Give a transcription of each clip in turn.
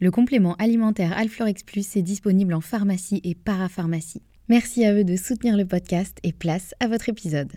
Le complément alimentaire Alflorex Plus est disponible en pharmacie et parapharmacie. Merci à eux de soutenir le podcast et place à votre épisode.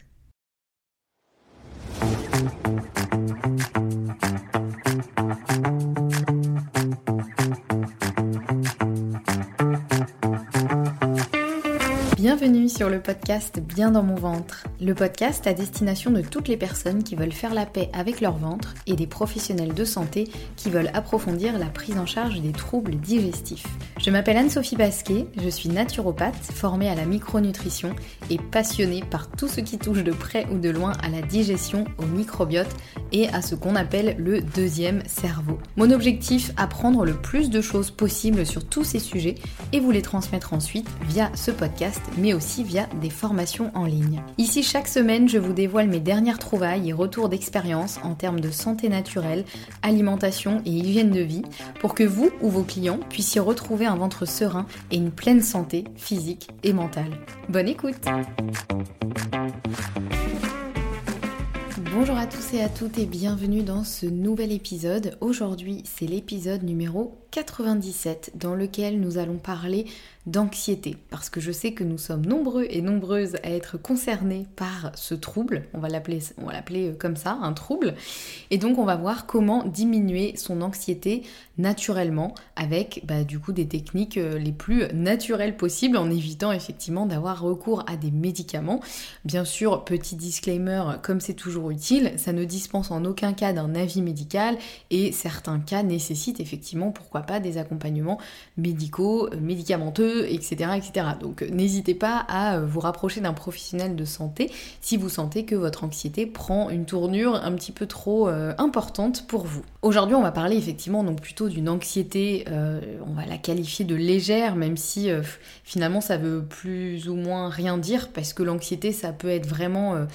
Bienvenue sur le podcast Bien dans mon ventre, le podcast à destination de toutes les personnes qui veulent faire la paix avec leur ventre et des professionnels de santé qui veulent approfondir la prise en charge des troubles digestifs. Je m'appelle Anne-Sophie Basquet, je suis naturopathe, formée à la micronutrition et passionnée par tout ce qui touche de près ou de loin à la digestion, au microbiote et à ce qu'on appelle le deuxième cerveau. Mon objectif, apprendre le plus de choses possibles sur tous ces sujets et vous les transmettre ensuite via ce podcast mais aussi via des formations en ligne. Ici, chaque semaine, je vous dévoile mes dernières trouvailles et retours d'expérience en termes de santé naturelle, alimentation et hygiène de vie, pour que vous ou vos clients puissiez retrouver un ventre serein et une pleine santé physique et mentale. Bonne écoute Bonjour à tous et à toutes et bienvenue dans ce nouvel épisode. Aujourd'hui, c'est l'épisode numéro 97 dans lequel nous allons parler d'anxiété. Parce que je sais que nous sommes nombreux et nombreuses à être concernés par ce trouble, on va l'appeler euh, comme ça, un trouble. Et donc on va voir comment diminuer son anxiété naturellement avec bah, du coup des techniques euh, les plus naturelles possibles en évitant effectivement d'avoir recours à des médicaments. Bien sûr, petit disclaimer comme c'est toujours utile, ça ne dispense en aucun cas d'un avis médical et certains cas nécessitent effectivement pourquoi pas des accompagnements médicaux, euh, etc. etc. Donc euh, n'hésitez pas à euh, vous rapprocher d'un professionnel de santé si vous sentez que votre anxiété prend une tournure un petit peu trop importante pour vous. Aujourd'hui on va parler effectivement donc plutôt d'une anxiété, on va la qualifier de légère, même si finalement ça veut plus ou moins rien dire, parce que l'anxiété ça peut être vraiment...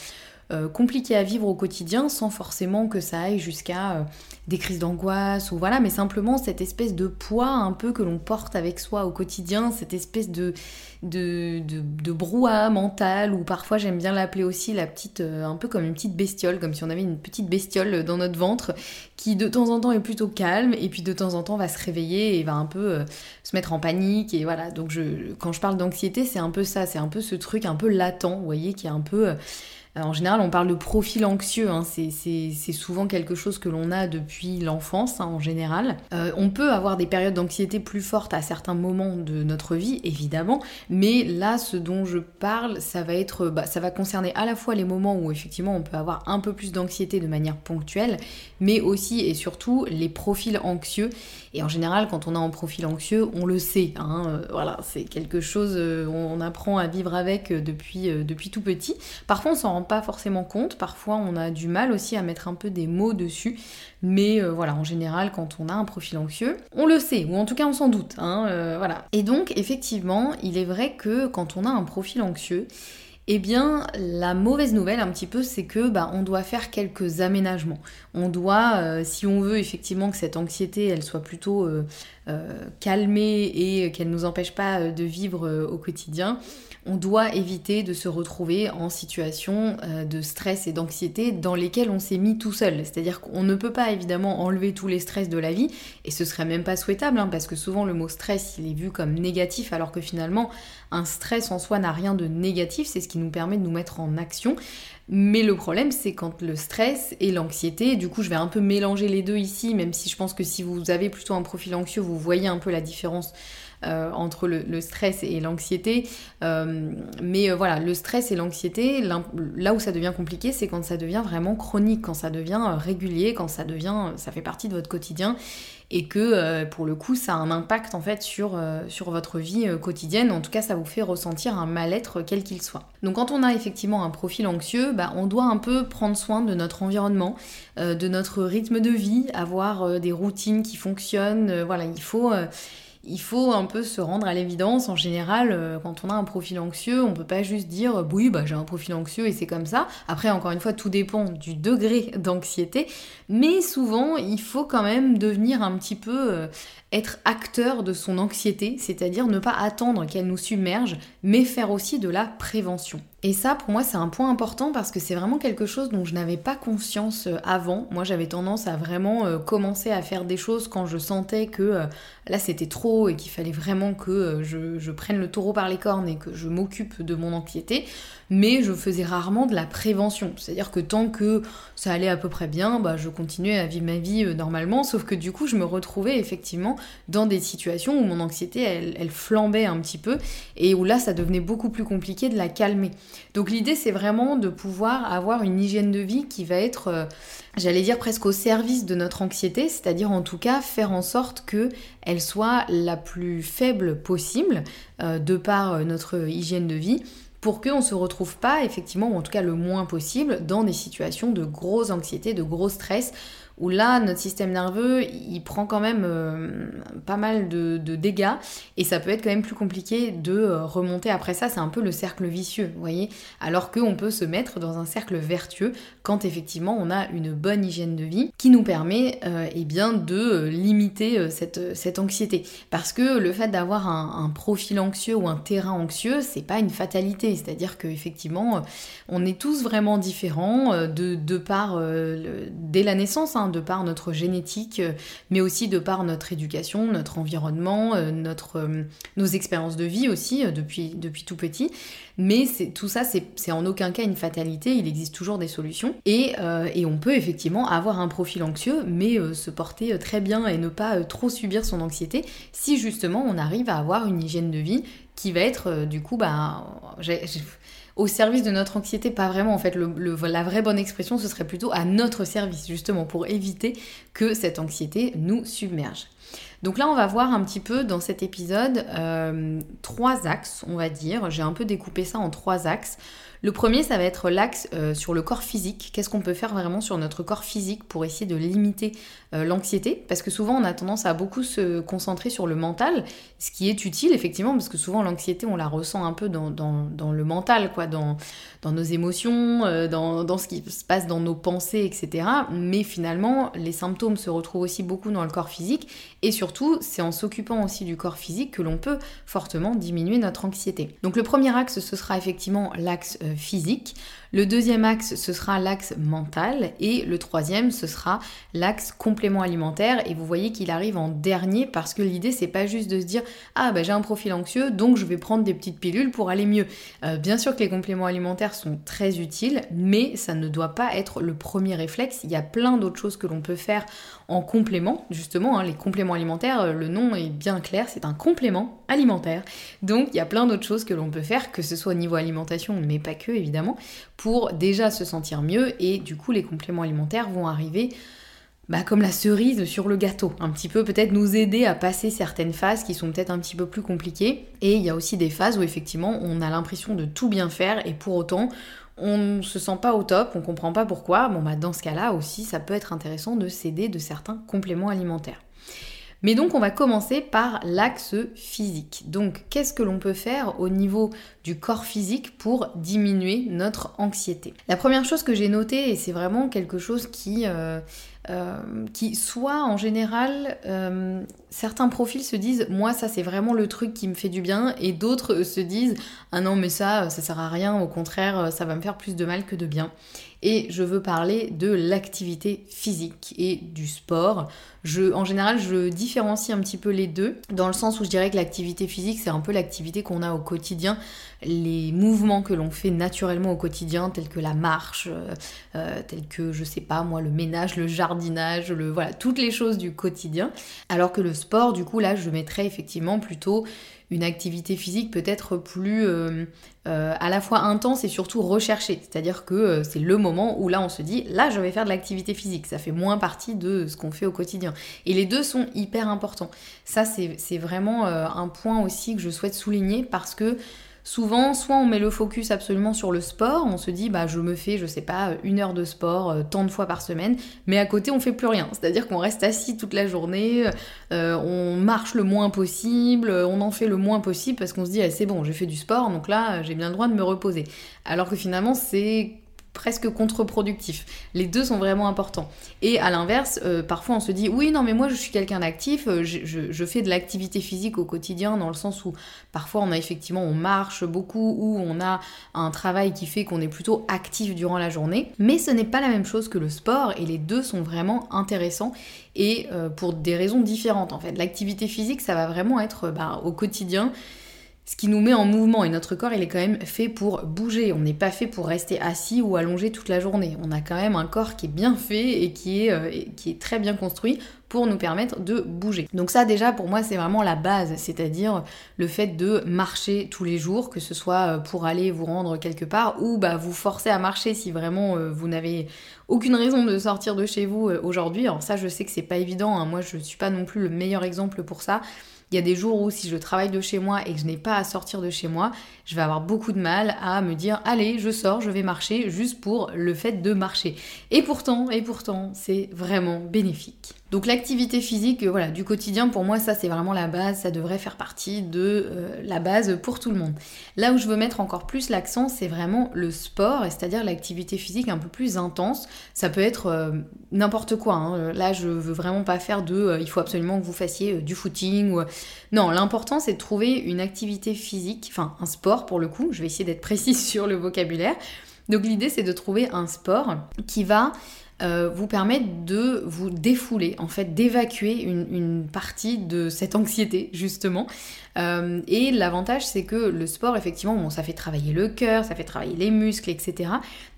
compliqué à vivre au quotidien sans forcément que ça aille jusqu'à des crises d'angoisse ou voilà, mais simplement cette espèce de poids un peu que l'on porte avec soi au quotidien, cette espèce de, de, de, brouhaha mental ou parfois j'aime bien l'appeler aussi la petite, euh, un peu comme une petite bestiole, comme si on avait une petite bestiole dans notre ventre qui de temps en temps est plutôt calme et puis de temps en temps va se réveiller et va un peu euh, se mettre en panique et voilà. Donc je, quand je parle d'anxiété, c'est un peu ça, c'est un peu ce truc un peu latent, vous voyez, qui est un peu... En général, on parle de profil anxieux, hein. c'est souvent quelque chose que l'on a depuis l'enfance hein, en général. Euh, on peut avoir des périodes d'anxiété plus fortes à certains moments de notre vie, évidemment, mais là, ce dont je parle, ça va être, bah, ça va concerner à la fois les moments où effectivement on peut avoir un peu plus d'anxiété de manière ponctuelle, mais aussi et surtout les profils anxieux. Et en général, quand on a un profil anxieux, on le sait. Hein, euh, voilà, c'est quelque chose, on apprend à vivre avec depuis, depuis tout petit. Parfois, on s'en rend pas forcément compte. Parfois, on a du mal aussi à mettre un peu des mots dessus. Mais euh, voilà, en général, quand on a un profil anxieux, on le sait, ou en tout cas, on s'en doute. Hein, euh, voilà. Et donc, effectivement, il est vrai que quand on a un profil anxieux, eh bien, la mauvaise nouvelle un petit peu, c'est que bah, on doit faire quelques aménagements. On doit, euh, si on veut effectivement que cette anxiété, elle soit plutôt calmée et qu'elle ne nous empêche pas de vivre au quotidien, on doit éviter de se retrouver en situation euh, de stress et d'anxiété dans lesquelles on s'est mis tout seul. C'est-à-dire qu'on ne peut pas évidemment enlever tous les stress de la vie, et ce serait même pas souhaitable, hein, parce que souvent le mot stress, il est vu comme négatif, alors que finalement, un stress en soi n'a rien de négatif, c'est ce qui nous permet de nous mettre en action. Mais le problème, c'est quand le stress et l'anxiété, du coup je vais un peu mélanger les deux ici, même si je pense que si vous avez plutôt un profil anxieux, vous voyez un peu la différence entre le, stress et l'anxiété. mais voilà, le stress et l'anxiété, là où ça devient compliqué, c'est quand ça devient vraiment chronique, quand ça devient régulier, quand ça devient, ça fait partie de votre quotidien et que euh, pour le coup ça a un impact en fait sur, euh, sur votre vie euh, quotidienne, en tout cas ça vous fait ressentir un mal-être quel qu'il soit. Donc quand on a effectivement un profil anxieux, bah, on doit un peu prendre soin de notre environnement, de notre rythme de vie, avoir des routines qui fonctionnent, voilà, il faut il faut un peu se rendre à l'évidence. En général, euh, quand on a un profil anxieux, on peut pas juste dire oui, bah, j'ai un profil anxieux et c'est comme ça. Après, encore une fois, tout dépend du degré d'anxiété. Mais souvent, il faut quand même devenir un petit peu euh, être acteur de son anxiété, c'est-à-dire ne pas attendre qu'elle nous submerge, mais faire aussi de la prévention. Et ça, pour moi, c'est un point important parce que c'est vraiment quelque chose dont je n'avais pas conscience euh, avant. Moi, j'avais tendance à vraiment euh, commencer à faire des choses quand je sentais que euh, là, c'était trop et qu'il fallait vraiment que je, prenne le taureau par les cornes et que je m'occupe de mon anxiété. Mais je faisais rarement de la prévention. C'est-à-dire que tant que ça allait à peu près bien, bah, je continuais à vivre ma vie normalement. Sauf que du coup, je me retrouvais effectivement dans des situations où mon anxiété, elle flambait un petit peu et où là, ça devenait beaucoup plus compliqué de la calmer. Donc l'idée c'est vraiment de pouvoir avoir une hygiène de vie qui va être, euh, j'allais dire presque au service de notre anxiété, c'est-à-dire en tout cas faire en sorte que elle soit la plus faible possible euh, de par euh, notre hygiène de vie pour qu'on ne se retrouve pas effectivement, ou en tout cas le moins possible, dans des situations de grosse anxiété, de gros stress, où là, notre système nerveux, il prend quand même euh, pas mal de, dégâts, et ça peut être quand même plus compliqué de euh, remonter après ça, c'est un peu le cercle vicieux, vous voyez, alors qu'on peut se mettre dans un cercle vertueux quand effectivement on a une bonne hygiène de vie qui nous permet euh, eh bien, de limiter cette, anxiété. Parce que le fait d'avoir un, profil anxieux ou un terrain anxieux, c'est pas une fatalité, c'est-à-dire qu'effectivement, on est tous vraiment différents de, de dès la naissance, hein, de par notre génétique, euh, mais aussi de par notre éducation, notre environnement, euh, euh, nos expériences de vie aussi depuis, depuis tout petit. Mais tout ça, c'est en aucun cas une fatalité, il existe toujours des solutions. Et, et on peut effectivement avoir un profil anxieux, mais se porter très bien et ne pas trop subir son anxiété si justement on arrive à avoir une hygiène de vie qui va être du coup, bah, au service de notre anxiété, pas vraiment en fait. la vraie bonne expression, ce serait plutôt à notre service, justement, pour éviter que cette anxiété nous submerge. Donc là, on va voir un petit peu dans cet épisode euh, trois axes, on va dire. J'ai un peu découpé ça en trois axes. Le premier, ça va être l'axe euh, sur le corps physique. Qu'est-ce qu'on peut faire vraiment sur notre corps physique pour essayer de limiter euh, l'anxiété? Parce que souvent, on a tendance à beaucoup se concentrer sur le mental, ce qui est utile, effectivement, parce que souvent, l'anxiété, on la ressent un peu dans, le mental, quoi, dans, nos émotions, euh, dans, dans, ce qui se passe dans nos pensées, etc. Mais finalement, les symptômes se retrouvent aussi beaucoup dans le corps physique. Et surtout, c'est en s'occupant aussi du corps physique que l'on peut fortement diminuer notre anxiété. Donc le premier axe, ce sera effectivement l'axe physique. Le deuxième axe, ce sera l'axe mental. Et le troisième, ce sera l'axe complément alimentaire. Et vous voyez qu'il arrive en dernier parce que l'idée, c'est pas juste de se dire Ah, bah j'ai un profil anxieux, donc je vais prendre des petites pilules pour aller mieux. Euh, bien sûr que les compléments alimentaires sont très utiles, mais ça ne doit pas être le premier réflexe. Il y a plein d'autres choses que l'on peut faire en complément. Justement, hein, les compléments alimentaires, euh, le nom est bien clair, c'est un complément alimentaire. Donc il y a plein d'autres choses que l'on peut faire, que ce soit au niveau alimentation, mais pas que évidemment, déjà se sentir mieux et du coup les compléments alimentaires vont arriver bah, comme la cerise sur le gâteau, un petit peu peut-être nous aider à passer certaines phases qui sont peut-être un petit peu plus compliquées. Et il y a aussi des phases où effectivement on a l'impression de tout bien faire et pour autant on ne se sent pas au top, on comprend pas pourquoi. Bon bah dans ce cas-là aussi ça peut être intéressant de s'aider de certains compléments alimentaires. Mais donc on va commencer par l'axe physique. Donc qu'est-ce que l'on peut faire au niveau du corps physique pour diminuer notre anxiété? La première chose que j'ai notée, et c'est vraiment quelque chose qui... Euh, euh, qui soit en général, euh, certains profils se disent moi ça c'est vraiment le truc qui me fait du bien et d'autres se disent ah non mais ça ça sert à rien. Au contraire ça va me faire plus de mal que de bien et je veux parler de l'activité physique et du sport. Je, en général, je différencie un petit peu les deux, dans le sens où je dirais que l'activité physique, c'est un peu l'activité qu'on a au quotidien, les mouvements que l'on fait naturellement au quotidien, tels que la marche, euh, euh, tels que, je sais pas moi, le ménage, le jardinage, le, voilà, toutes les choses du quotidien. Alors que le sport, du coup, là, je mettrais effectivement plutôt une activité physique peut-être plus euh, euh, à la fois intense et surtout recherchée. C'est-à-dire que euh, c'est le moment où là on se dit là je vais faire de l'activité physique. Ça fait moins partie de ce qu'on fait au quotidien. Et les deux sont hyper importants. Ça c'est vraiment un point aussi que je souhaite souligner parce que Souvent, soit on met le focus absolument sur le sport, on se dit bah je me fais, je sais pas, une heure de sport euh, tant de fois par semaine, mais à côté on fait plus rien. C'est-à-dire qu'on reste assis toute la journée, euh, on marche le moins possible, on en fait le moins possible parce qu'on se dit ah, c'est bon, j'ai fait du sport, donc là j'ai bien le droit de me reposer. Alors que finalement c'est presque contre-productif. Les deux sont vraiment importants. Et à l'inverse, euh, parfois on se dit oui non mais moi je suis quelqu'un d'actif, euh, je, fais de l'activité physique au quotidien dans le sens où parfois on a effectivement on marche beaucoup ou on a un travail qui fait qu'on est plutôt actif durant la journée. Mais ce n'est pas la même chose que le sport et les deux sont vraiment intéressants et euh, pour des raisons différentes en fait. L'activité physique ça va vraiment être bah, au quotidien ce qui nous met en mouvement et notre corps il est quand même fait pour bouger, on n'est pas fait pour rester assis ou allongé toute la journée. On a quand même un corps qui est bien fait et qui est, euh, très bien construit pour nous permettre de bouger. Donc ça déjà pour moi c'est vraiment la base, c'est-à-dire le fait de marcher tous les jours, que ce soit euh, pour aller vous rendre quelque part ou bah, vous forcer à marcher si vraiment euh, vous n'avez aucune raison de sortir de chez vous aujourd'hui. Alors ça je sais que c'est pas évident, hein. moi je suis pas non plus le meilleur exemple pour ça. Il y a des jours où si je travaille de chez moi et que je n'ai pas à sortir de chez moi, je vais avoir beaucoup de mal à me dire allez, je sors, je vais marcher juste pour le fait de marcher. Et pourtant, et pourtant, c'est vraiment bénéfique. Donc l'activité physique, euh, voilà, du quotidien, pour moi, ça c'est vraiment la base, ça devrait faire partie de euh, la base pour tout le monde. Là où je veux mettre encore plus l'accent, c'est vraiment le sport, c'est-à-dire l'activité physique un peu plus intense. Ça peut être euh, n'importe quoi. Hein. Là, je veux vraiment pas faire de, il faut absolument que vous fassiez du footing. Non, l'important c'est de trouver une activité physique, enfin un sport pour le coup. Je vais essayer d'être précise sur le vocabulaire. Donc l'idée c'est de trouver un sport qui va euh, vous permettre de vous défouler, en fait, d'évacuer une, partie de cette anxiété, justement. Euh, et l'avantage, c'est que le sport, effectivement, ça fait travailler le cœur, ça fait travailler les muscles, etc.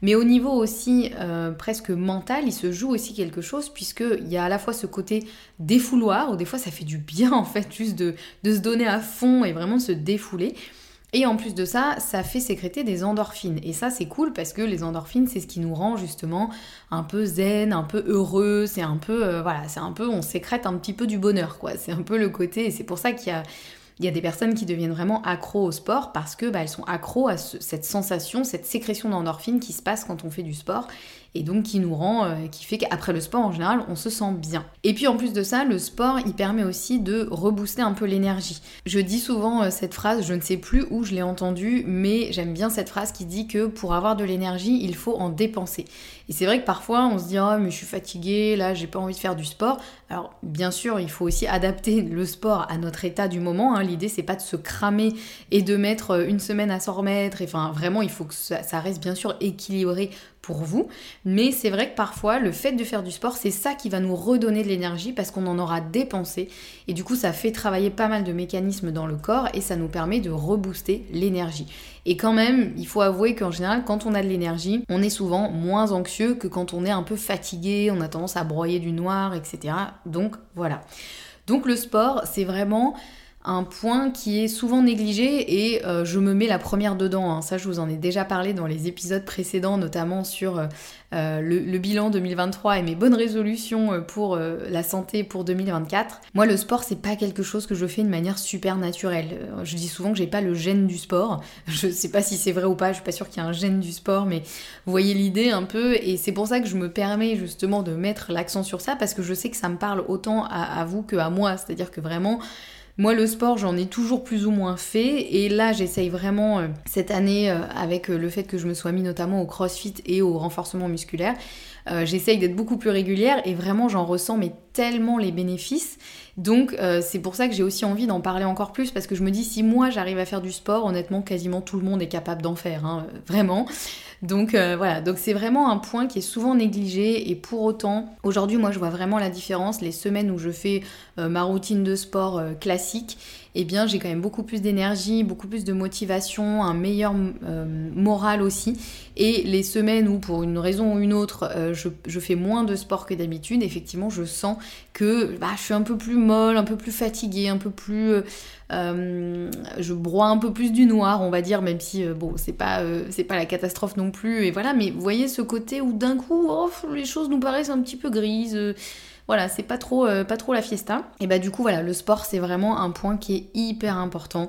Mais au niveau aussi euh, presque mental, il se joue aussi quelque chose, puisqu'il y a à la fois ce côté défouloir, où des fois ça fait du bien, en fait, juste de, de se donner à fond et vraiment de se défouler. Et en plus de ça, ça fait sécréter des endorphines. Et ça, c'est cool parce que les endorphines, c'est ce qui nous rend justement un peu zen, un peu heureux. C'est un peu, euh, voilà, c'est un peu, on sécrète un petit peu du bonheur, quoi. C'est un peu le côté, et c'est pour ça qu'il y a, des personnes qui deviennent vraiment accros au sport parce que bah, elles sont accros à cette sensation, cette sécrétion d'endorphines qui se passe quand on fait du sport et donc qui nous rend, euh, qui fait qu'après le sport en général, on se sent bien. Et puis en plus de ça, le sport, il permet aussi de rebooster un peu l'énergie. Je dis souvent euh, cette phrase, je ne sais plus où je l'ai entendue, mais j'aime bien cette phrase qui dit que pour avoir de l'énergie, il faut en dépenser. Et c'est vrai que parfois on se dit oh mais je suis fatiguée, là j'ai pas envie de faire du sport. Alors bien sûr il faut aussi adapter le sport à notre état du moment. Hein. L'idée c'est pas de se cramer et de mettre euh, une semaine à s'en remettre. Enfin vraiment il faut que ça reste bien sûr équilibré vous. Mais c'est vrai que parfois, le fait de faire du sport, c'est ça qui va nous redonner de l'énergie parce qu'on en aura dépensé. Et du coup, ça fait travailler pas mal de mécanismes dans le corps et ça nous permet de rebooster l'énergie. Et quand même, il faut avouer qu'en général, quand on a de l'énergie, on est souvent moins anxieux que quand on est un peu fatigué, on a tendance à broyer du noir, etc. Donc voilà. Donc le sport, c'est vraiment un point qui est souvent négligé et euh, je me mets la première dedans. Hein. Ça, je vous en ai déjà parlé dans les épisodes précédents, notamment sur euh, euh, le, bilan 2023 et mes bonnes résolutions pour la santé pour 2024. Moi, le sport, c'est pas quelque chose que je fais de manière super naturelle. Je dis souvent que j'ai pas le gène du sport. Je sais pas si c'est vrai ou pas, je suis pas sûre qu'il y a un gène du sport, mais vous voyez l'idée un peu. Et c'est pour ça que je me permets justement de mettre l'accent sur ça parce que je sais que ça me parle autant à, à vous que à moi. C'est-à-dire que vraiment, moi, le sport, j'en ai toujours plus ou moins fait. Et là, j'essaye vraiment, euh, cette année, euh, avec euh, le fait que je me sois mis notamment au crossfit et au renforcement musculaire, j'essaye d'être beaucoup plus régulière et vraiment, j'en ressens mais tellement les bénéfices. Donc c'est pour ça que j'ai aussi envie d'en parler encore plus parce que je me dis si moi j'arrive à faire du sport, honnêtement quasiment tout le monde est capable d'en faire, hein, vraiment. Donc euh, voilà, donc c'est vraiment un point qui est souvent négligé et pour autant, aujourd'hui moi je vois vraiment la différence. Les semaines où je fais euh, ma routine de sport classique, eh bien j'ai quand même beaucoup plus d'énergie, beaucoup plus de motivation, un meilleur moral aussi. Et les semaines où pour une raison ou une autre je, je, fais moins de sport que d'habitude, effectivement je sens que bah, je suis un peu plus molle, un peu plus fatiguée, un peu plus... Euh, euh, je broie un peu plus du noir, on va dire, même si, euh, bon, c'est pas, c'est pas la catastrophe non plus, et voilà, mais vous voyez ce côté où d'un coup, oh, les choses nous paraissent un petit peu grises voilà, c'est pas trop, pas trop la fiesta. Et bah du coup, voilà, le sport, c'est vraiment un point qui est hyper important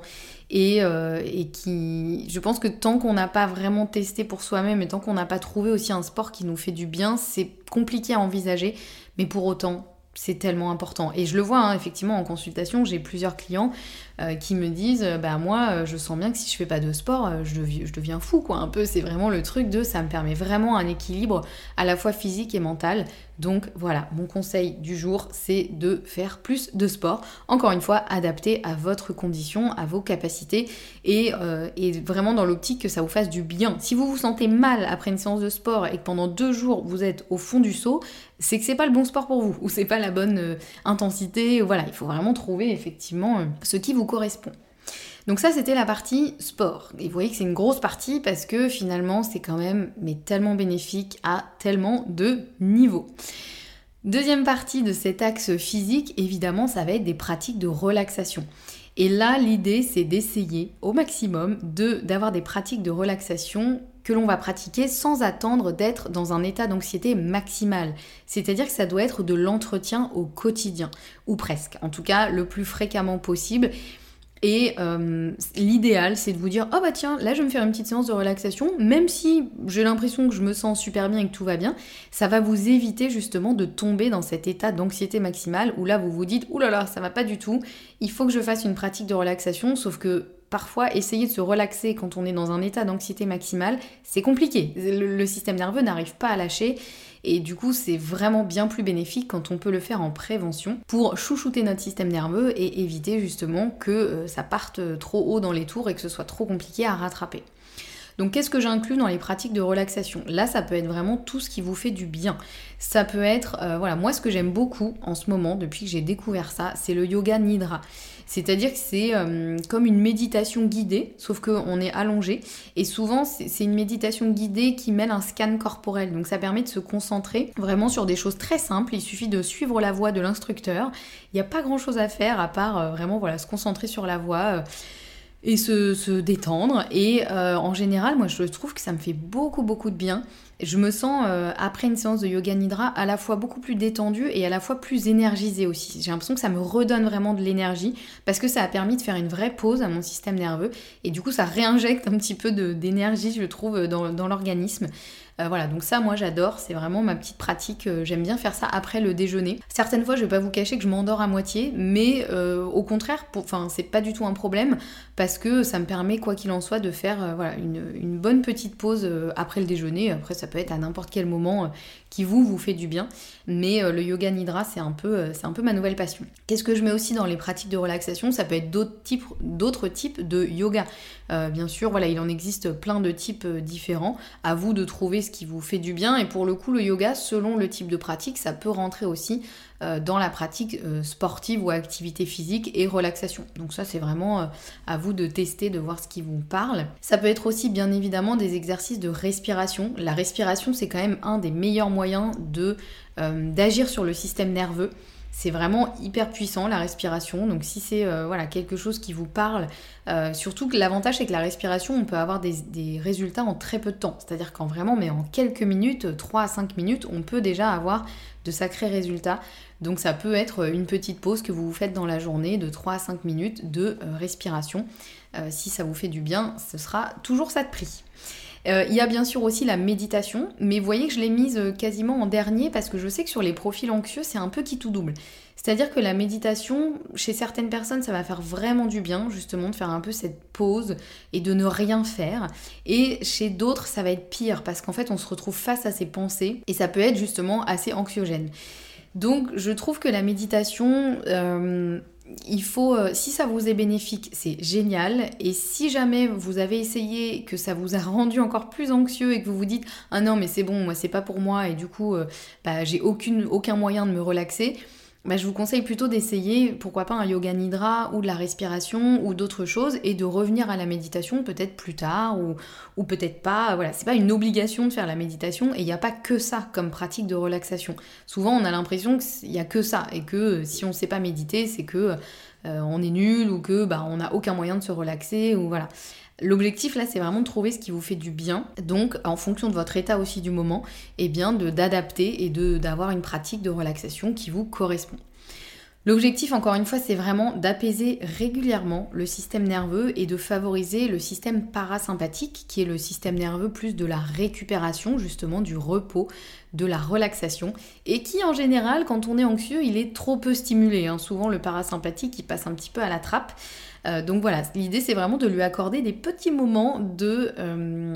et, et qui, je pense que tant qu'on n'a pas vraiment testé pour soi-même et tant qu'on n'a pas trouvé aussi un sport qui nous fait du bien, c'est compliqué à envisager, mais pour autant, c'est tellement important. Et je le vois, hein, effectivement, en consultation, j'ai plusieurs clients euh, qui me disent bah moi euh, je sens bien que si je fais pas de sport euh, je, deviens, fou quoi. Un peu c'est vraiment le truc de ça me permet vraiment un équilibre à la fois physique et mental. Donc voilà mon conseil du jour c'est de faire plus de sport. Encore une fois adapté à votre condition à vos capacités et, et vraiment dans l'optique que ça vous fasse du bien. Si vous vous sentez mal après une séance de sport et que pendant deux jours vous êtes au fond du seau c'est que c'est pas le bon sport pour vous ou c'est pas la bonne intensité voilà. Il faut vraiment trouver effectivement ce qui vous correspond. Donc ça c'était la partie sport. Et vous voyez que c'est une grosse partie parce que finalement c'est quand même mais tellement bénéfique à tellement de niveaux. Deuxième partie de cet axe physique, évidemment, ça va être des pratiques de relaxation. Et là, l'idée, c'est d'essayer au maximum de, d'avoir des pratiques de relaxation l'on va pratiquer sans attendre d'être dans un état d'anxiété maximal. C'est-à-dire que ça doit être de l'entretien au quotidien, ou presque, en tout cas le plus fréquemment possible. Et euh, l'idéal, c'est de vous dire, oh bah tiens, là je vais me faire une petite séance de relaxation, même si j'ai l'impression que je me sens super bien et que tout va bien, ça va vous éviter justement de tomber dans cet état d'anxiété maximale où là vous vous dites, oulala, là, ça va pas du tout, il faut que je fasse une pratique de relaxation, sauf que parfois essayer de se relaxer quand on est dans un état d'anxiété maximale, c'est compliqué. Le, système nerveux n'arrive pas à lâcher. Et du coup, c'est vraiment bien plus bénéfique quand on peut le faire en prévention pour chouchouter notre système nerveux et éviter justement que euh, ça parte trop haut dans les tours et que ce soit trop compliqué à rattraper. Donc qu'est-ce que j'inclus dans les pratiques de relaxation? Là, ça peut être vraiment tout ce qui vous fait du bien. Ça peut être, euh, voilà, moi ce que j'aime beaucoup en ce moment, depuis que j'ai découvert ça, c'est le yoga nidra. C'est-à-dire que c'est euh, comme une méditation guidée, sauf qu'on est allongé. Et souvent, c'est une méditation guidée qui mêle un scan corporel. Donc ça permet de se concentrer vraiment sur des choses très simples. Il suffit de suivre la voix de l'instructeur. Il n'y a pas grand-chose à faire à part euh, vraiment se concentrer sur la voix et se, détendre. Et euh, en général, moi je trouve que ça me fait beaucoup beaucoup de bien. Je me sens euh, après une séance de yoga nidra à la fois beaucoup plus détendue et à la fois plus énergisée aussi. J'ai l'impression que ça me redonne vraiment de l'énergie parce que ça a permis de faire une vraie pause à mon système nerveux et du coup ça réinjecte un petit peu d'énergie je trouve dans, dans l'organisme. Euh, voilà, donc ça, moi j'adore, c'est vraiment ma petite pratique. Euh, j'aime bien faire ça après le déjeuner. Certaines fois, je vais pas vous cacher que je m'endors à moitié, mais euh, au contraire, enfin, c'est pas du tout un problème parce que ça me permet, quoi qu'il en soit, de faire une, bonne petite pause après le déjeuner. Après, ça peut être à n'importe quel moment qui vous, vous fait du bien. Mais le yoga nidra, c'est un, peu, c'est un peu ma nouvelle passion. Qu'est-ce que je mets aussi dans les pratiques de relaxation? Ça peut être d'autres types, d'autres types de yoga. bien sûr, voilà, il en existe plein de types différents. À vous de trouver qui vous fait du bien. Et pour le coup, le yoga, selon le type de pratique, ça peut rentrer aussi euh, dans la pratique euh, sportive ou activité physique et relaxation. Donc ça, c'est vraiment euh, à vous de tester, de voir ce qui vous parle. Ça peut être aussi bien évidemment des exercices de respiration. La respiration, c'est quand même un des meilleurs moyens de d'agir sur le système nerveux. C'est vraiment hyper puissant la respiration. Donc si c'est euh, voilà, quelque chose qui vous parle, euh, surtout que l'avantage c'est que la respiration, on peut avoir des, résultats en très peu de temps. C'est-à-dire qu'en vraiment, mais en quelques minutes, 3 à 5 minutes, on peut déjà avoir de sacrés résultats. Donc ça peut être une petite pause que vous vous faites dans la journée de 3 à 5 minutes de euh, respiration. si ça vous fait du bien, ce sera toujours ça de prix. Euh, il y a bien sûr aussi la méditation, mais vous voyez que je l'ai mise euh, quasiment en dernier parce que je sais que sur les profils anxieux, c'est un peu qui tout double. C'est-à-dire que la méditation, chez certaines personnes, ça va faire vraiment du bien, justement, de faire un peu cette pause et de ne rien faire. Et chez d'autres, ça va être pire parce qu'en fait, on se retrouve face à ses pensées et ça peut être justement assez anxiogène. Donc je trouve que la méditation, euh, il faut, euh, si ça vous est bénéfique, c'est génial. Et si jamais vous avez essayé, que ça vous a rendu encore plus anxieux et que vous vous dites ah non mais c'est bon, moi c'est pas pour moi et du coup euh, bah, j'ai aucun moyen de me relaxer, bah, je vous conseille plutôt d'essayer, pourquoi pas un yoga nidra ou de la respiration ou d'autres choses et de revenir à la méditation peut-être plus tard ou, peut-être pas. Voilà, c'est pas une obligation de faire la méditation et il n'y a pas que ça comme pratique de relaxation. Souvent on a l'impression qu'il n'y a que ça et que si on ne sait pas méditer, c'est que euh, on est nul ou que bah, on n'a aucun moyen de se relaxer ou voilà. L'objectif là, c'est vraiment de trouver ce qui vous fait du bien. Donc, en fonction de votre état aussi du moment, et eh bien d'adapter et d'avoir une pratique de relaxation qui vous correspond. L'objectif, encore une fois, c'est vraiment d'apaiser régulièrement le système nerveux et de favoriser le système parasympathique, qui est le système nerveux plus de la récupération, justement du repos, de la relaxation, et qui en général, quand on est anxieux, il est trop peu stimulé. Hein. Souvent, le parasympathique, il passe un petit peu à la trappe. Euh, donc voilà, l'idée c'est vraiment de lui accorder des petits moments euh,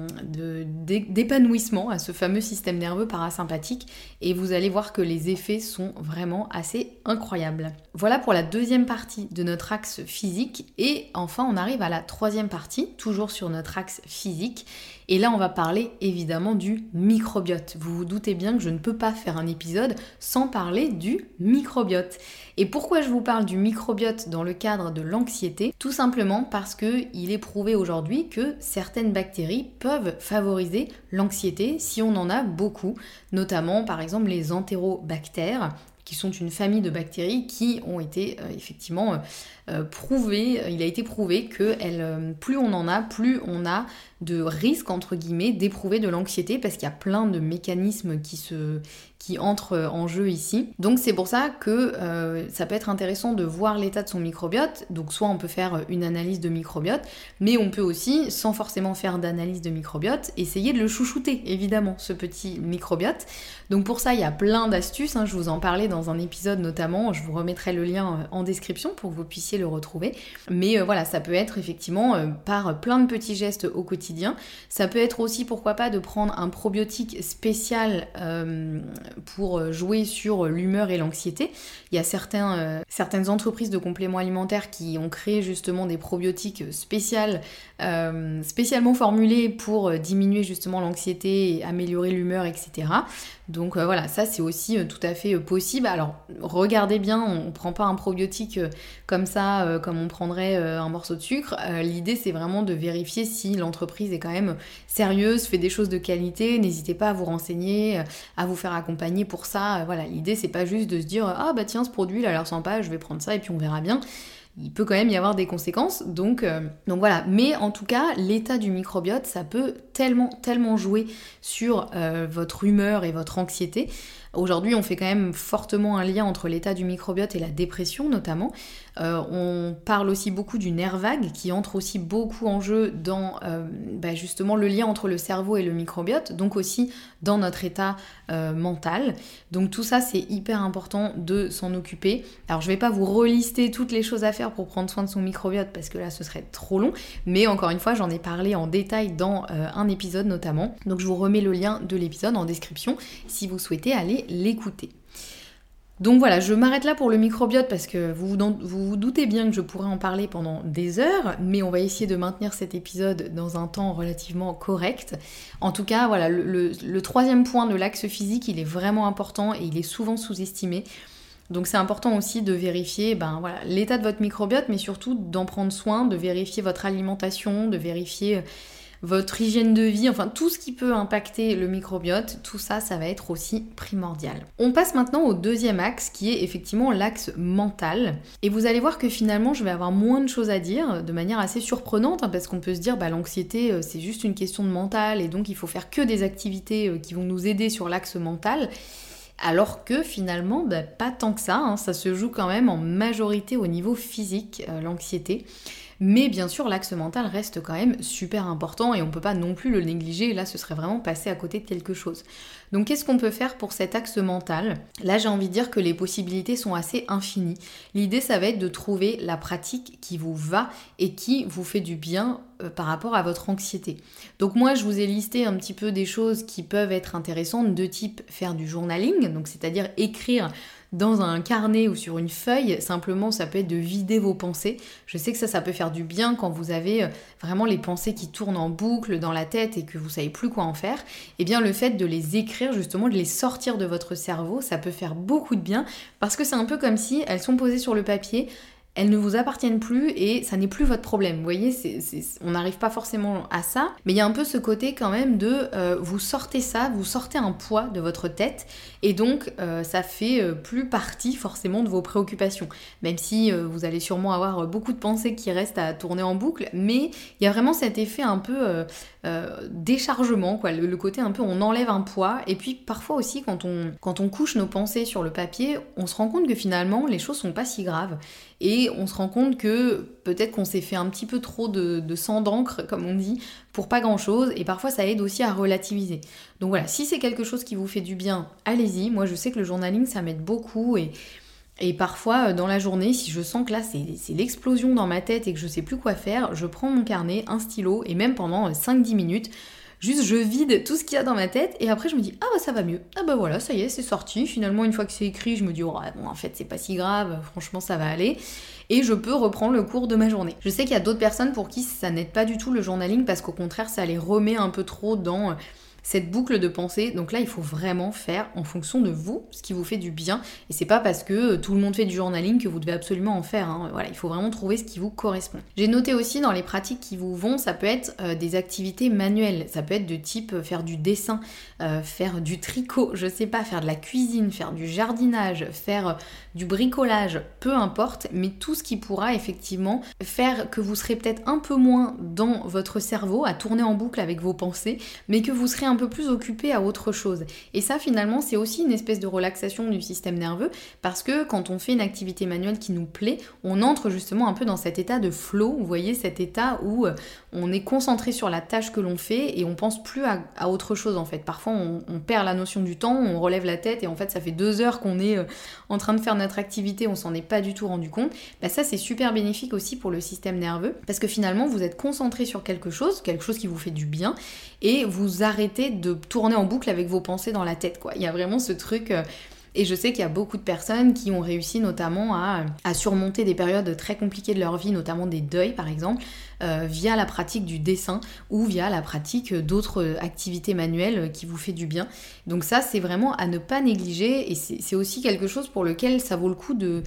d'épanouissement à ce fameux système nerveux parasympathique. Et vous allez voir que les effets sont vraiment assez incroyables. Voilà pour la deuxième partie de notre axe physique. Et enfin on arrive à la troisième partie, toujours sur notre axe physique et là, on va parler évidemment du microbiote. Vous vous doutez bien que je ne peux pas faire un épisode sans parler du microbiote. Et pourquoi je vous parle du microbiote dans le cadre de l'anxiété? Tout simplement parce que il est prouvé aujourd'hui que certaines bactéries peuvent favoriser l'anxiété si on en a beaucoup, notamment par exemple les entérobactères qui sont une famille de bactéries qui ont été euh, effectivement euh, euh, prouvé, il a été prouvé que plus on en a, plus on a de risques entre guillemets d'éprouver de l'anxiété parce qu'il y a plein de mécanismes qui se qui entrent en jeu ici. Donc c'est pour ça que ça peut être intéressant de voir l'état de son microbiote. Donc soit on peut faire une analyse de microbiote, mais on peut aussi, sans forcément faire d'analyse de microbiote, essayer de le chouchouter, évidemment, ce petit microbiote. Donc pour ça, il y a plein d'astuces, hein. je vous en parlais dans un épisode notamment, je vous remettrai le lien en description pour que vous puissiez le retrouver. Mais euh, voilà, ça peut être effectivement euh, par plein de petits gestes au quotidien. Ça peut être aussi, pourquoi pas, de prendre un probiotique spécial euh, pour jouer sur l'humeur et l'anxiété. Il y a certains, certaines entreprises de compléments alimentaires qui ont créé justement des probiotiques spéciales, spécialement formulés pour diminuer justement l'anxiété améliorer l'humeur, etc. Donc voilà, ça c'est aussi tout à fait possible. Alors regardez bien, on ne prend pas un probiotique comme ça euh, comme on prendrait euh, un morceau de sucre. Euh, l'idée, c'est vraiment de vérifier si l'entreprise est quand même sérieuse, fait des choses de qualité. N'hésitez pas à vous renseigner, à vous faire accompagner pour ça. voilà, l'idée, c'est pas juste de se dire ah bah tiens, ce produit, a l'air sympa, je vais prendre ça et puis on verra bien il peut quand même y avoir des conséquences. Donc, donc voilà. Mais en tout cas, l'état du microbiote, ça peut tellement, tellement jouer sur votre humeur et votre anxiété. Aujourd'hui, on fait quand même fortement un lien entre l'état du microbiote et la dépression notamment. Euh, on parle aussi beaucoup du nerf vague qui entre aussi beaucoup en jeu dans euh, bah, justement le lien entre le cerveau et le microbiote, donc aussi dans notre état euh, mental. Donc tout ça, c'est hyper important de s'en occuper. Alors je vais pas vous relister toutes les choses à faire pour prendre soin de son microbiote parce que là, ce serait trop long. Mais encore une fois, j'en ai parlé en détail dans un épisode notamment. Donc je vous remets le lien de l'épisode en description si vous souhaitez aller l'écouter. Donc voilà, je m'arrête là pour le microbiote parce que vous vous, doutez bien que je pourrais en parler pendant des heures, mais on va essayer de maintenir cet épisode dans un temps relativement correct. En tout cas, voilà, le, troisième point de l'axe physique, il est vraiment important et il est souvent sous-estimé. Donc c'est important aussi de vérifier ben, l'état de votre microbiote, mais surtout d'en prendre soin, de vérifier votre alimentation, de vérifier votre hygiène de vie, enfin tout ce qui peut impacter le microbiote, tout ça, ça va être aussi primordial. On passe maintenant au deuxième axe qui est effectivement l'axe mental. Et vous allez voir que finalement, je vais avoir moins de choses à dire de manière assez surprenante hein, parce qu'on peut se dire, bah l'anxiété, euh, c'est juste une question de mental et donc il faut faire que des activités euh, qui vont nous aider sur l'axe mental. Alors que finalement, bah, pas tant que ça, hein, ça se joue quand même en majorité au niveau physique, euh, l'anxiété. Mais bien sûr, l'axe mental reste quand même super important et on ne peut pas non plus le négliger. Là, ce serait vraiment passer à côté de quelque chose. Donc, qu'est-ce qu'on peut faire pour cet axe mental? Là, j'ai envie de dire que les possibilités sont assez infinies. L'idée, ça va être de trouver la pratique qui vous va et qui vous fait du bien euh, par rapport à votre anxiété. Donc moi, je vous ai listé un petit peu des choses qui peuvent être intéressantes, de type faire du journaling, donc c'est-à-dire écrire dans un carnet ou sur une feuille, simplement ça peut être de vider vos pensées. Je sais que ça, ça peut faire du bien quand vous avez euh, vraiment les pensées qui tournent en boucle dans la tête et que vous savez plus quoi en faire. Et eh bien le fait de les écrire, justement, de les sortir de votre cerveau, ça peut faire beaucoup de bien parce que c'est un peu comme si elles sont posées sur le papier, elles ne vous appartiennent plus et ça n'est plus votre problème. Vous voyez, on n'arrive pas forcément à ça, mais il y a un peu ce côté quand même de euh, vous sortez ça, vous sortez un poids de votre tête et donc euh, ça fait euh, plus partie forcément de vos préoccupations. Même si vous allez sûrement avoir beaucoup de pensées qui restent à tourner en boucle, mais il y a vraiment cet effet un peu déchargement, quoi, le, côté un peu on enlève un poids et puis parfois aussi quand on, couche nos pensées sur le papier, on se rend compte que finalement les choses sont pas si graves et on se rend compte que peut-être qu'on s'est fait un petit peu trop de, sang d'encre, comme on dit, pour pas grand-chose, et parfois ça aide aussi à relativiser. Donc voilà, si c'est quelque chose qui vous fait du bien, allez-y. Moi je sais que le journaling ça m'aide beaucoup et... Et parfois, euh, dans la journée, si je sens que là, c'est l'explosion dans ma tête et que je sais plus quoi faire, je prends mon carnet, un stylo, et même pendant 5-10 minutes, Juste, je vide tout ce qu'il y a dans ma tête et après, je me dis, ah bah ça va mieux. Ah bah voilà, ça y est, c'est sorti. Finalement, une fois que c'est écrit, je me dis, oh, bon, en fait, c'est pas si grave, franchement, ça va aller. Et je peux reprendre le cours de ma journée. Je sais qu'il y a d'autres personnes pour qui ça n'aide pas du tout le journaling parce qu'au contraire, ça les remet un peu trop dans cette boucle de pensée. Donc là, il faut vraiment faire en fonction de vous ce qui vous fait du bien. Et c'est pas parce que tout le monde fait du journaling que vous devez absolument en faire. Hein. Voilà, il faut vraiment trouver ce qui vous correspond. J'ai noté aussi dans les pratiques qui vous vont, ça peut être euh, des activités manuelles. Ça peut être de type euh, faire du dessin, euh, faire du tricot, je sais pas, faire de la cuisine, faire du jardinage, faire du bricolage, peu importe, mais tout ce qui pourra effectivement faire que vous serez peut-être un peu moins dans votre cerveau à tourner en boucle avec vos pensées, mais que vous serez un peu plus occupé à autre chose. Et ça finalement c'est aussi une espèce de relaxation du système nerveux parce que quand on fait une activité manuelle qui nous plaît, on entre justement un peu dans cet état de flow, vous voyez cet état où euh, on est concentré sur la tâche que l'on fait et on pense plus à, autre chose en fait. Parfois on, perd la notion du temps, on relève la tête et en fait ça fait deux heures qu'on est euh, en train de faire notre activité, on s'en est pas du tout rendu compte, bah ça c'est super bénéfique aussi pour le système nerveux parce que finalement vous êtes concentré sur quelque chose, quelque chose qui vous fait du bien et vous arrêtez de tourner en boucle avec vos pensées dans la tête quoi. Il y a vraiment ce truc euh, et je sais qu'il y a beaucoup de personnes qui ont réussi notamment à, surmonter des périodes très compliquées de leur vie, notamment des deuils par exemple, euh, via la pratique du dessin ou via la pratique d'autres activités manuelles qui vous fait du bien. Donc ça, c'est vraiment à ne pas négliger et c'est aussi quelque chose pour lequel ça vaut le coup de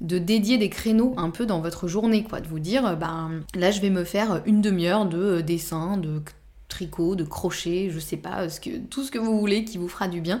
dédier des créneaux un peu dans votre journée, quoi, de vous dire, ben là je vais me faire une demi-heure de dessin, de tricot, de crochet, je sais pas, tout ce que vous voulez qui vous fera du bien,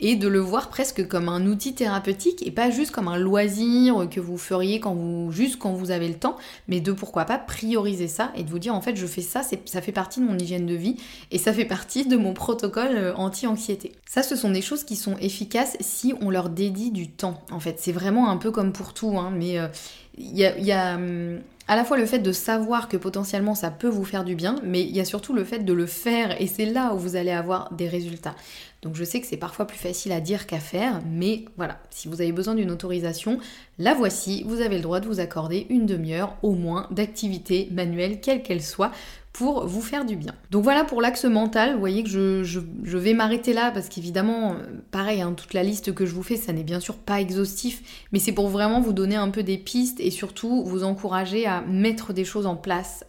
et de le voir presque comme un outil thérapeutique et pas juste comme un loisir que vous feriez quand vous, juste quand vous avez le temps, mais de pourquoi pas prioriser ça et de vous dire en fait je fais ça, ça fait partie de mon hygiène de vie et ça fait partie de mon protocole euh, anti-anxiété. Ça, ce sont des choses qui sont efficaces si on leur dédie du temps. En fait, c'est vraiment un peu comme pour tout, hein, mais euh, il y a, hum, à la fois le fait de savoir que potentiellement ça peut vous faire du bien, mais il y a surtout le fait de le faire et c'est là où vous allez avoir des résultats. Donc je sais que c'est parfois plus facile à dire qu'à faire, mais voilà, si vous avez besoin d'une autorisation, la voici, vous avez le droit de vous accorder une demi-heure au moins d'activité manuelle, quelle qu'elle soit, pour vous faire du bien. Donc voilà pour l'axe mental, vous voyez que je, vais m'arrêter là parce qu'évidemment, pareil, hein, toute la liste que je vous fais, ça n'est bien sûr pas exhaustif, mais c'est pour vraiment vous donner un peu des pistes et surtout vous encourager à mettre des choses en place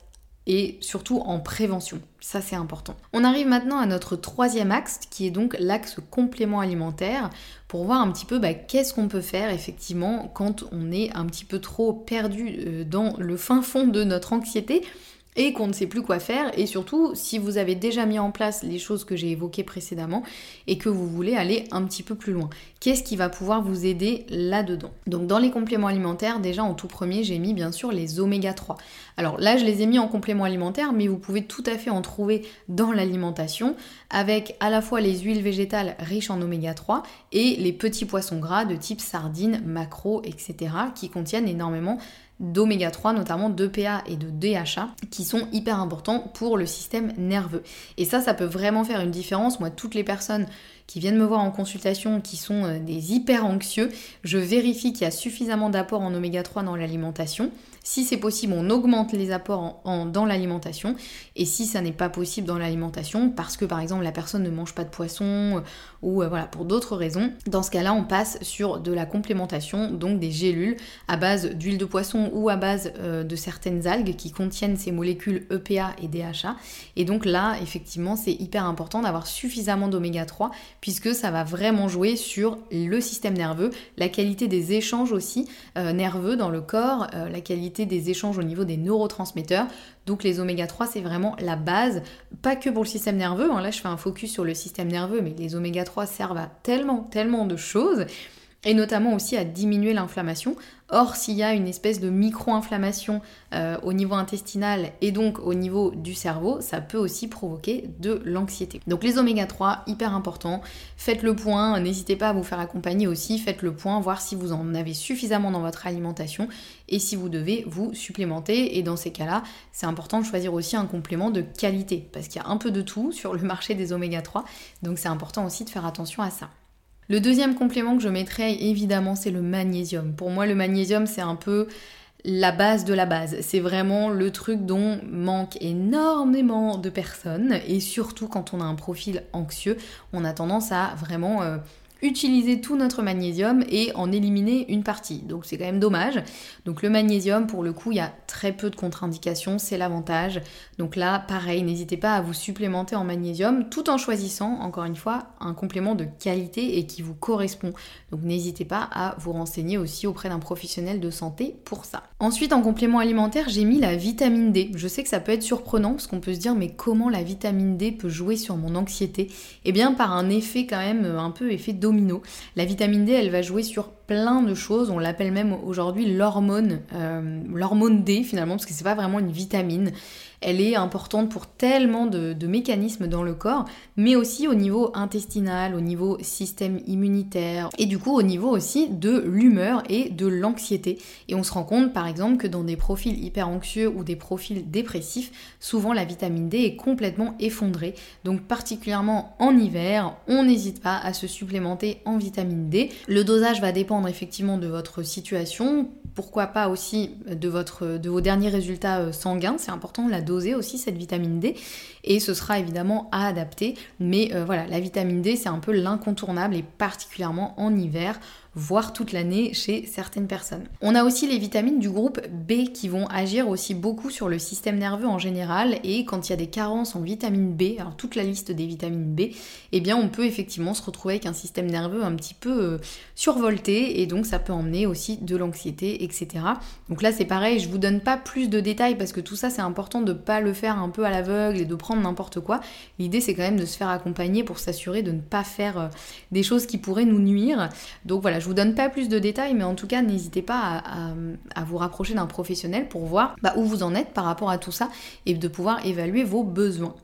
et surtout en prévention. Ça c'est important. On arrive maintenant à notre troisième axe qui est donc l'axe complément alimentaire pour voir un petit peu bah, qu'est-ce qu'on peut faire effectivement quand on est un petit peu trop perdu euh, dans le fin fond de notre anxiété et qu'on ne sait plus quoi faire et surtout si vous avez déjà mis en place les choses que j'ai évoquées précédemment et que vous voulez aller un petit peu plus loin. Qu'est-ce qui va pouvoir vous aider là-dedans? Donc dans les compléments alimentaires, déjà en tout premier, j'ai mis bien sûr les oméga 3. Alors là, je les ai mis en complément alimentaire, mais vous pouvez tout à fait en trouver dans l'alimentation avec à la fois les huiles végétales riches en oméga 3 et les petits poissons gras de type sardines, maquereaux, etc. qui contiennent énormément d'oméga 3, notamment d'EPA et de DHA, qui sont hyper importants pour le système nerveux. Et ça, ça peut vraiment faire une différence. Moi, toutes les personnes qui viennent me voir en consultation qui sont euh, des hyper anxieux, je vérifie qu'il y a suffisamment d'apports en oméga 3 dans l'alimentation. Si c'est possible, on augmente les apports dans l'alimentation. Et si ça n'est pas possible dans l'alimentation, parce que par exemple la personne ne mange pas de poisson euh, ou euh, voilà pour d'autres raisons, dans ce cas-là, on passe sur de la complémentation, donc des gélules à base d'huile de poisson ou à base euh, de certaines algues qui contiennent ces molécules EPA et DHA. Et donc là, effectivement, c'est hyper important d'avoir suffisamment d'oméga 3 puisque ça va vraiment jouer sur le système nerveux, la qualité des échanges aussi nerveux dans le corps, la qualité des échanges au niveau des neurotransmetteurs. Donc les oméga 3, c'est vraiment la base, pas que pour le système nerveux. Hein. Là, je fais un focus sur le système nerveux, mais les oméga 3 servent à tellement, tellement de choses et notamment aussi à diminuer l'inflammation. Or, s'il y a une espèce de micro-inflammation euh, au niveau intestinal et donc au niveau du cerveau, ça peut aussi provoquer de l'anxiété. Donc les oméga 3, hyper important. Faites le point, n'hésitez pas à vous faire accompagner aussi, faites le point, voir si vous en avez suffisamment dans votre alimentation et si vous devez vous supplémenter. Et dans ces cas-là, c'est important de choisir aussi un complément de qualité parce qu'il y a un peu de tout sur le marché des oméga 3. Donc c'est important aussi de faire attention à ça. Le deuxième complément que je mettrais, évidemment, c'est le magnésium. Pour moi, le magnésium, c'est un peu la base de la base. C'est vraiment le truc dont manque énormément de personnes. Et surtout quand on a un profil anxieux, on a tendance à vraiment... Euh, utiliser tout notre magnésium et en éliminer une partie. Donc c'est quand même dommage. Donc le magnésium, pour le coup, il y a très peu de contre-indications, c'est l'avantage. Donc là, pareil, n'hésitez pas à vous supplémenter en magnésium tout en choisissant, encore une fois, un complément de qualité et qui vous correspond. Donc n'hésitez pas à vous renseigner aussi auprès d'un professionnel de santé pour ça. Ensuite, en complément alimentaire, j'ai mis la vitamine D. Je sais que ça peut être surprenant parce qu'on peut se dire mais comment la vitamine D peut jouer sur mon anxiété? Eh bien par un effet quand même un peu effet la vitamine D, elle va jouer sur plein de choses. On l'appelle même aujourd'hui l'hormone, euh, l'hormone D finalement, parce que c'est pas vraiment une vitamine elle est importante pour tellement de, mécanismes dans le corps, mais aussi au niveau intestinal, au niveau système immunitaire, et du coup au niveau aussi de l'humeur et de l'anxiété. Et on se rend compte par exemple que dans des profils hyper anxieux ou des profils dépressifs, souvent la vitamine D est complètement effondrée. Donc particulièrement en hiver, on n'hésite pas à se supplémenter en vitamine D. Le dosage va dépendre effectivement de votre situation, pourquoi pas aussi de, vos derniers résultats euh, sanguins, c'est important de la doser aussi cette vitamine D. Et ce sera évidemment à adapter. Mais euh, voilà la vitamine D c'est un peu l'incontournable et particulièrement en hiver voire toute l'année chez certaines personnes. On a aussi les vitamines du groupe B qui vont agir aussi beaucoup sur le système nerveux en général et quand il y a des carences en vitamine B, alors toute la liste des vitamines B, eh bien on peut effectivement se retrouver avec un système nerveux un petit peu euh, survolté et donc ça peut emmener aussi de l'anxiété, etc. Donc là c'est pareil, je vous donne pas plus de détails parce que tout ça c'est important de pas le faire un peu à l'aveugle et de prendre n'importe quoi. L'idée c'est quand même de se faire accompagner pour s'assurer de ne pas faire euh, des choses qui pourraient nous nuire. Donc voilà, je vous donne pas plus de détails, mais en tout cas, n'hésitez pas à, vous rapprocher d'un professionnel pour voir bah, où vous en êtes par rapport à tout ça et de pouvoir évaluer vos besoins.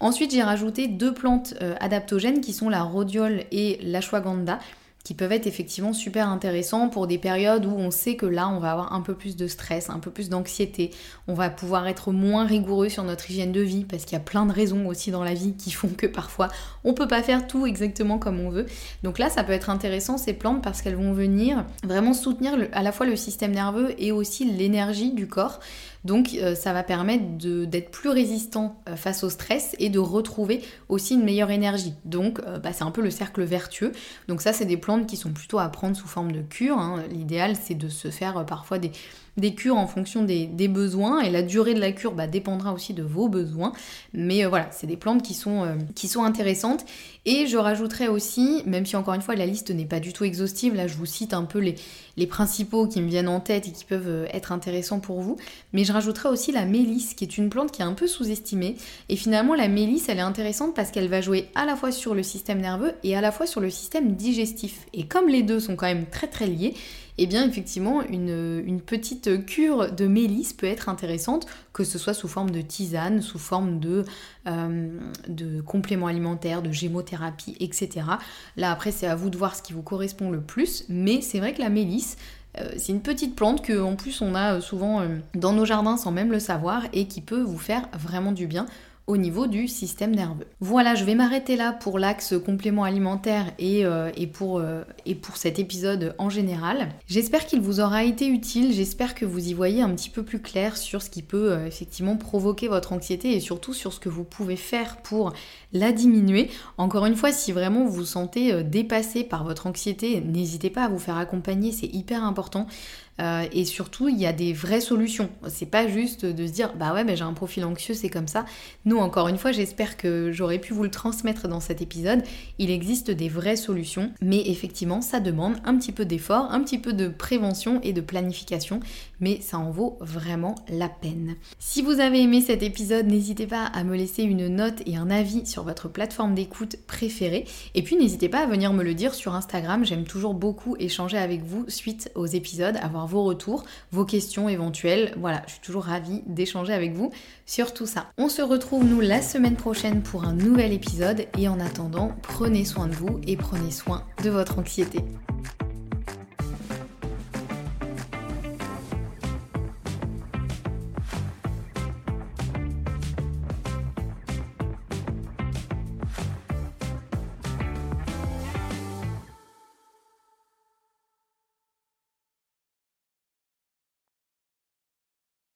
Ensuite, j'ai rajouté deux plantes euh, adaptogènes qui sont la rhodiole et l'ashwagandha qui peuvent être effectivement super intéressants pour des périodes où on sait que là on va avoir un peu plus de stress, un peu plus d'anxiété, on va pouvoir être moins rigoureux sur notre hygiène de vie parce qu'il y a plein de raisons aussi dans la vie qui font que parfois on peut pas faire tout exactement comme on veut. Donc là ça peut être intéressant ces plantes parce qu'elles vont venir vraiment soutenir à la fois le système nerveux et aussi l'énergie du corps. Donc euh, ça va permettre d'être plus résistant euh, face au stress et de retrouver aussi une meilleure énergie. Donc euh, bah, c'est un peu le cercle vertueux. Donc ça c'est des plantes qui sont plutôt à prendre sous forme de cure. Hein. L'idéal c'est de se faire parfois des, des cures en fonction des, besoins et la durée de la cure bah, dépendra aussi de vos besoins. Mais voilà, c'est des plantes qui sont, qui sont intéressantes. Et je rajouterai aussi, même si encore une fois la liste n'est pas du tout exhaustive, là je vous cite un peu les, les principaux qui me viennent en tête et qui peuvent être intéressants pour vous, mais je rajouterai aussi la mélisse, qui est une plante qui est un peu sous-estimée. Et finalement, la mélisse, elle est intéressante parce qu'elle va jouer à la fois sur le système nerveux et à la fois sur le système digestif. Et comme les deux sont quand même très très liés, eh bien effectivement une, petite cure de mélisse peut être intéressante, que ce soit sous forme de tisane, sous forme de, euh, de compléments alimentaires, de gémothérapie, etc. Là après c'est à vous de voir ce qui vous correspond le plus, mais c'est vrai que la mélisse, euh, c'est une petite plante que en plus on a souvent euh, dans nos jardins sans même le savoir et qui peut vous faire vraiment du bien au niveau du système nerveux. Voilà, je vais m'arrêter là pour l'axe complément alimentaire et, euh, pour, euh, et pour cet épisode en général. J'espère qu'il vous aura été utile, j'espère que vous y voyez un petit peu plus clair sur ce qui peut euh, effectivement provoquer votre anxiété et surtout sur ce que vous pouvez faire pour la diminuer. Encore une fois, si vraiment vous vous sentez dépassé par votre anxiété, n'hésitez pas à vous faire accompagner, c'est hyper important. Euh, et surtout, il y a des vraies solutions. C'est pas juste de se dire, bah ouais, mais j'ai un profil anxieux, c'est comme ça. Nous, encore une fois, j'espère que j'aurais pu vous le transmettre dans cet épisode. Il existe des vraies solutions, mais effectivement, ça demande un petit peu d'effort, un petit peu de prévention et de planification, mais ça en vaut vraiment la peine. Si vous avez aimé cet épisode, n'hésitez pas à me laisser une note et un avis votre plateforme d'écoute préférée. Et puis, n'hésitez pas à venir me le dire sur Instagram. J'aime toujours beaucoup échanger avec vous suite aux épisodes, avoir vos retours, vos questions éventuelles. Voilà, je suis toujours ravie d'échanger avec vous sur tout ça. On se retrouve nous la semaine prochaine pour un nouvel épisode et en attendant, prenez soin de vous et prenez soin de votre anxiété.